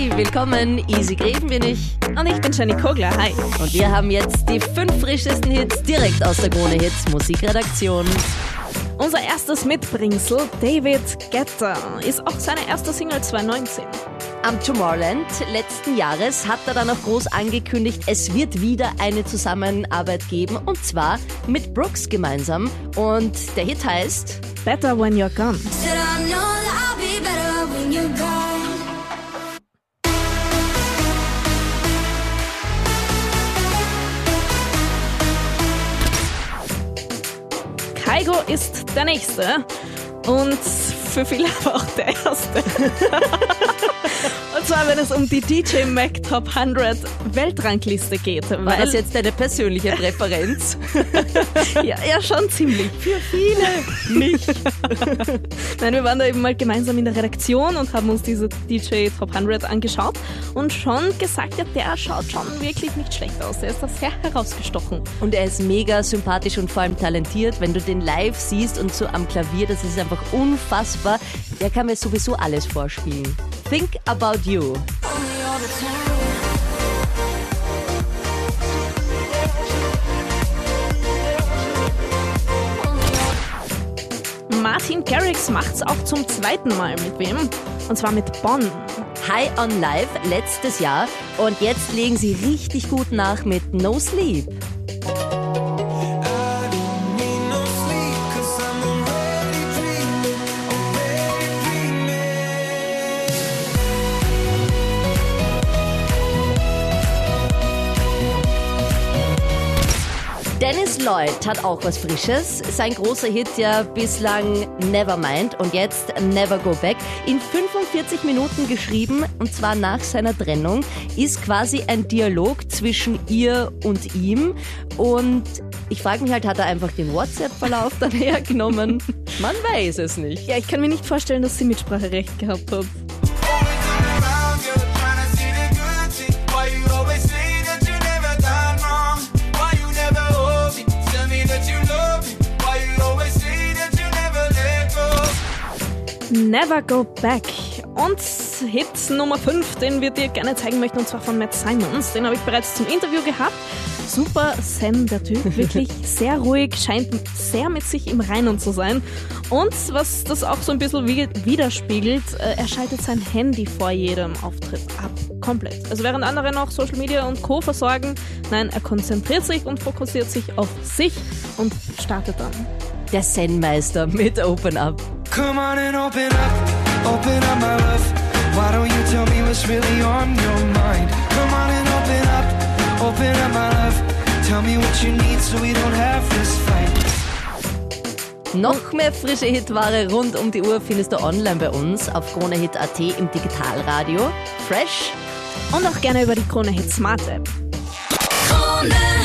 Hey, willkommen, Easy Greven bin ich. Und ich bin Jenny Kogler, hi. Und wir haben jetzt die fünf frischesten Hits direkt aus der Krone Hits Musikredaktion. Unser erstes Mitbringsel, David Guetta, ist auch seine erste Single 2019. Am Tomorrowland letzten Jahres hat er dann auch groß angekündigt, es wird wieder eine Zusammenarbeit geben und zwar mit Brooks gemeinsam. Und der Hit heißt Better When You're Gone. Kaigo ist der Nächste und für viele aber auch der Erste. Zwar, wenn es um die DJ Mac Top 100 Weltrangliste geht. War Weil, das jetzt deine persönliche Präferenz? ja, ja, schon ziemlich. Für viele nicht. Nein, wir waren da eben mal gemeinsam in der Redaktion und haben uns diese DJ Top 100 angeschaut und schon gesagt, ja, der schaut schon wirklich nicht schlecht aus. Der ist da sehr herausgestochen. Und er ist mega sympathisch und vor allem talentiert. Wenn du den live siehst und so am Klavier, das ist einfach unfassbar. Der kann mir sowieso alles vorspielen. Think about you. Martin Garrix macht's auch zum zweiten Mal. Mit wem? Und zwar mit Bonn. High on Life letztes Jahr und jetzt legen sie richtig gut nach mit No Sleep. Dennis Lloyd hat auch was Frisches. Sein großer Hit ja bislang Nevermind und jetzt Never Go Back. In 45 Minuten geschrieben und zwar nach seiner Trennung. Ist quasi ein Dialog zwischen ihr und ihm. Und ich frage mich halt, hat er einfach den WhatsApp-Verlauf dann hergenommen? Man weiß es nicht. Ja, ich kann mir nicht vorstellen, dass sie Mitspracherecht gehabt hat. Never Go Back. Und Hit Nummer 5, den wir dir gerne zeigen möchten, und zwar von Matt Simons. Den habe ich bereits zum Interview gehabt. Super Sam, der Typ. Wirklich sehr ruhig, scheint sehr mit sich im Reinen zu sein. Und was das auch so ein bisschen widerspiegelt, äh, er schaltet sein Handy vor jedem Auftritt ab. Komplett. Also während andere noch Social Media und Co. versorgen, nein, er konzentriert sich und fokussiert sich auf sich und startet dann. Der Zen-Meister mit Open Up. Come on and open up, open up my love. Why don't you tell me what's really on your mind? Come on and open up, open up my love. Tell me what you need so we don't have this fight. Noch mehr frische Hitware rund um die Uhr findest du online bei uns auf KroneHit.at im Digitalradio. Fresh Und auch gerne über die Krone Hit Smart App. Krone